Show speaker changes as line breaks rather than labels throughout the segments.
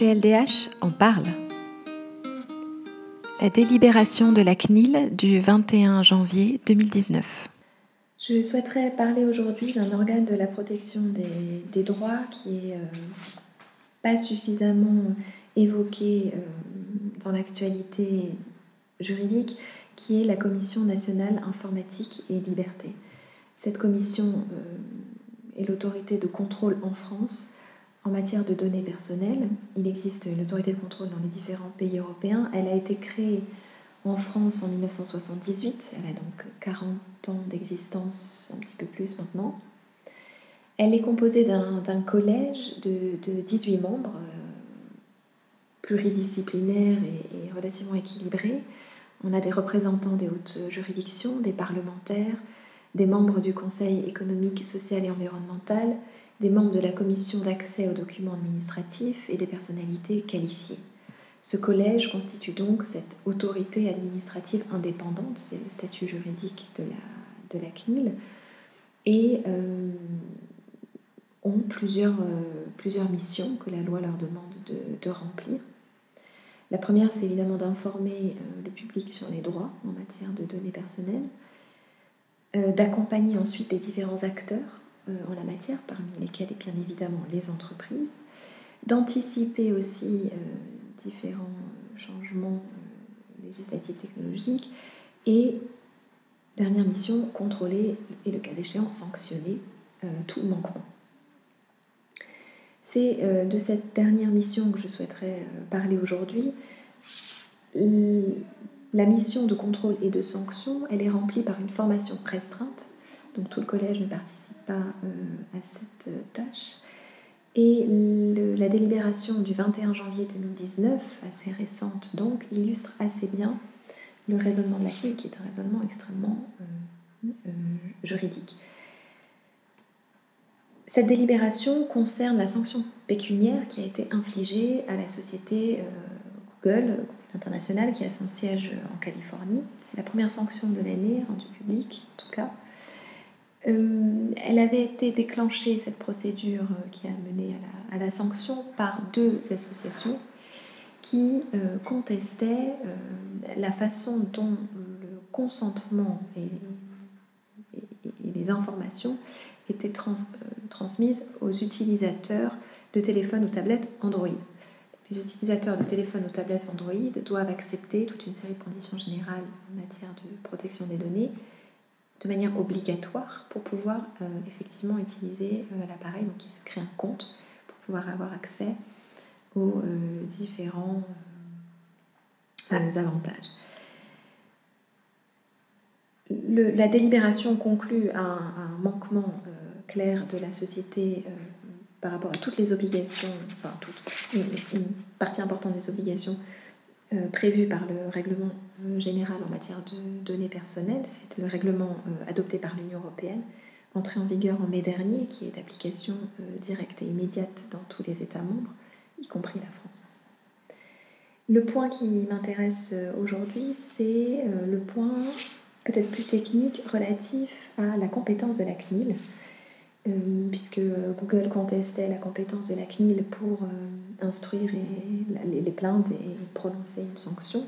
PLDH en parle. La délibération de la CNIL du 21 janvier 2019.
Je souhaiterais parler aujourd'hui d'un organe de la protection des, droits qui est euh, pas suffisamment évoqué euh, dans l'actualité juridique, qui est la Commission nationale informatique et liberté. Cette commission euh, est l'autorité de contrôle en France en matière de données personnelles. Il existe une autorité de contrôle dans les différents pays européens. Elle a été créée en France en 1978. Elle a donc 40 ans d'existence, un petit peu plus maintenant. Elle est composée d'un collège de, 18 membres, euh, pluridisciplinaires et, et, relativement équilibrés. On a des représentants des hautes juridictions, des parlementaires, des membres du Conseil économique, social et environnemental, des membres de la commission d'accès aux documents administratifs et des personnalités qualifiées. Ce collège constitue donc cette autorité administrative indépendante, c'est le statut juridique de la, CNIL, et euh, ont plusieurs, euh, plusieurs missions que la loi leur demande de, remplir. La première, c'est évidemment d'informer euh, le public sur les droits en matière de données personnelles, d'accompagner ensuite les différents acteurs en la matière, parmi lesquelles bien évidemment les entreprises, d'anticiper aussi euh, différents changements euh, législatifs technologiques et dernière mission, contrôler et le cas échéant sanctionner tout manquement. C'est de cette dernière mission que je souhaiterais parler aujourd'hui. La mission de contrôle et de sanction, elle est remplie par une formation restreinte donc tout le collège ne participe pas euh, à cette euh, tâche. Et la délibération du 21 janvier 2019, assez récente donc, illustre assez bien le raisonnement de la CNIL, qui est un raisonnement extrêmement euh, juridique. Cette délibération concerne la sanction pécuniaire qui a été infligée à la société Google, Google International, qui a son siège en Californie. C'est la première sanction de l'année rendue publique, en tout cas. Euh, elle avait été déclenchée, cette procédure euh, qui a mené à la, sanction, par deux associations qui euh, contestaient la façon dont le consentement et, les informations étaient transmises aux utilisateurs de téléphones ou tablettes Android. Les utilisateurs de téléphones ou tablettes Android doivent accepter toute une série de conditions générales en matière de protection des données de manière obligatoire pour pouvoir euh, effectivement utiliser euh, l'appareil. Donc il se crée un compte pour pouvoir avoir accès aux euh, différents avantages. la délibération conclut un, un manquement clair de la société par rapport à toutes les obligations, enfin toute, une partie importante des obligations euh, prévu par le règlement euh, général en matière de données personnelles. C'est le règlement euh, adopté par l'Union européenne, entré en vigueur en mai dernier, qui est d'application directe et immédiate dans tous les États membres, y compris la France. Le point qui m'intéresse aujourd'hui, c'est le point peut-être plus technique relatif à la compétence de la CNIL. Euh, puisque Google contestait la compétence de la CNIL pour euh, instruire les, plaintes et prononcer une sanction.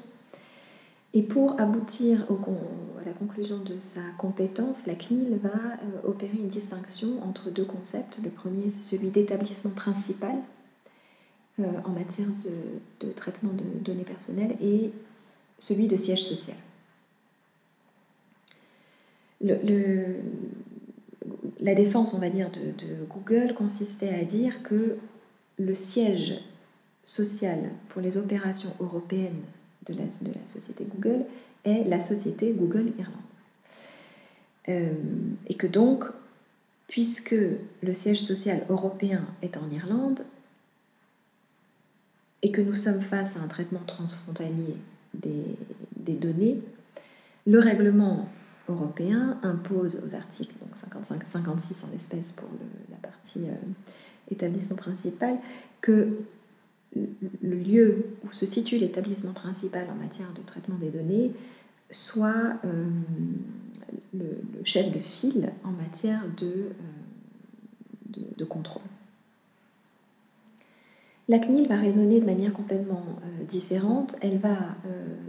Et pour aboutir à la conclusion de sa compétence, la CNIL va euh, opérer une distinction entre deux concepts. Le premier, c'est celui d'établissement principal en matière de, traitement de données personnelles et celui de siège social. le, la défense, on va dire, de, Google consistait à dire que le siège social pour les opérations européennes de la, société Google est la société Google Irlande. Euh, et que donc, puisque le siège social européen est en Irlande, et que nous sommes face à un traitement transfrontalier des données, le règlement européen impose aux articles 55 56 en espèces pour la partie euh, établissement principal que le lieu où se situe l'établissement principal en matière de traitement des données soit euh, le, chef de file en matière de, euh, de, contrôle. La CNIL va raisonner de manière complètement différente. Elle va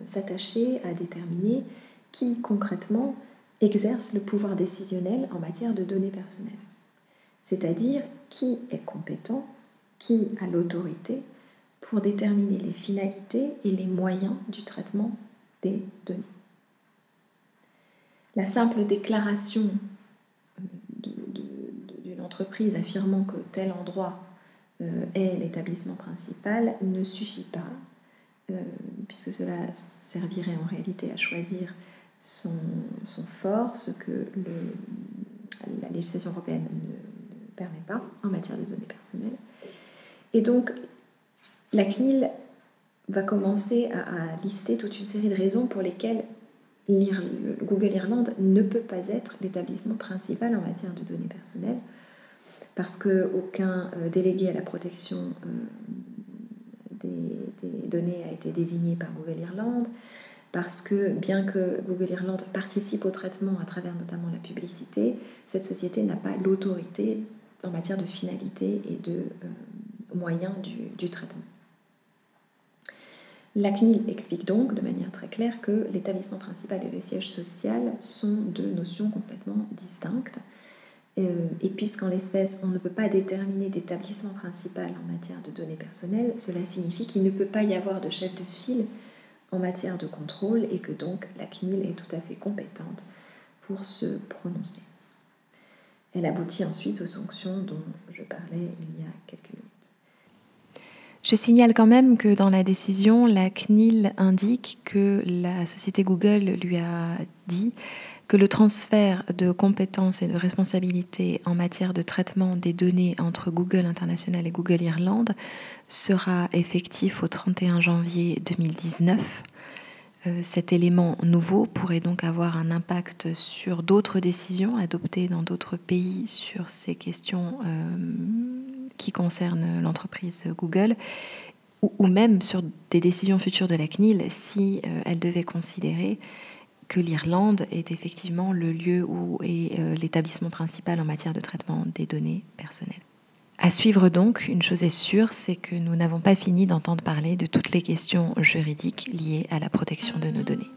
s'attacher à déterminer qui concrètement exerce le pouvoir décisionnel en matière de données personnelles. C'est-à-dire qui est compétent, qui a l'autorité pour déterminer les finalités et les moyens du traitement des données. La simple déclaration d'une entreprise affirmant que tel endroit euh, est l'établissement principal ne suffit pas, euh, puisque cela servirait en réalité à choisir son, fort, ce que la législation européenne ne, permet pas en matière de données personnelles. Et donc, la CNIL va commencer à, lister toute une série de raisons pour lesquelles Google Irlande ne peut pas être l'établissement principal en matière de données personnelles, parce qu'aucun euh, délégué à la protection euh, des, données a été désigné par Google Irlande, parce que bien que Google Irlande participe au traitement à travers notamment la publicité, cette société n'a pas l'autorité en matière de finalité et de euh, moyens du, traitement. La CNIL explique donc de manière très claire que l'établissement principal et le siège social sont deux notions complètement distinctes. Euh, et puisqu'en l'espèce, on ne peut pas déterminer d'établissement principal en matière de données personnelles, cela signifie qu'il ne peut pas y avoir de chef de file en matière de contrôle et que donc la CNIL est tout à fait compétente pour se prononcer. Elle aboutit ensuite aux sanctions dont je parlais il y a quelques minutes.
Je signale quand même que dans la décision, la CNIL indique que la société Google lui a dit que le transfert de compétences et de responsabilités en matière de traitement des données entre Google International et Google Irlande sera effectif au 31 janvier 2019. Euh, cet élément nouveau pourrait donc avoir un impact sur d'autres décisions adoptées dans d'autres pays sur ces questions euh, qui concernent l'entreprise Google ou, même sur des décisions futures de la CNIL si euh, elle devait considérer que l'Irlande est effectivement le lieu où est euh, l'établissement principal en matière de traitement des données personnelles. À suivre donc, une chose est sûre, c'est que nous n'avons pas fini d'entendre parler de toutes les questions juridiques liées à la protection de nos données.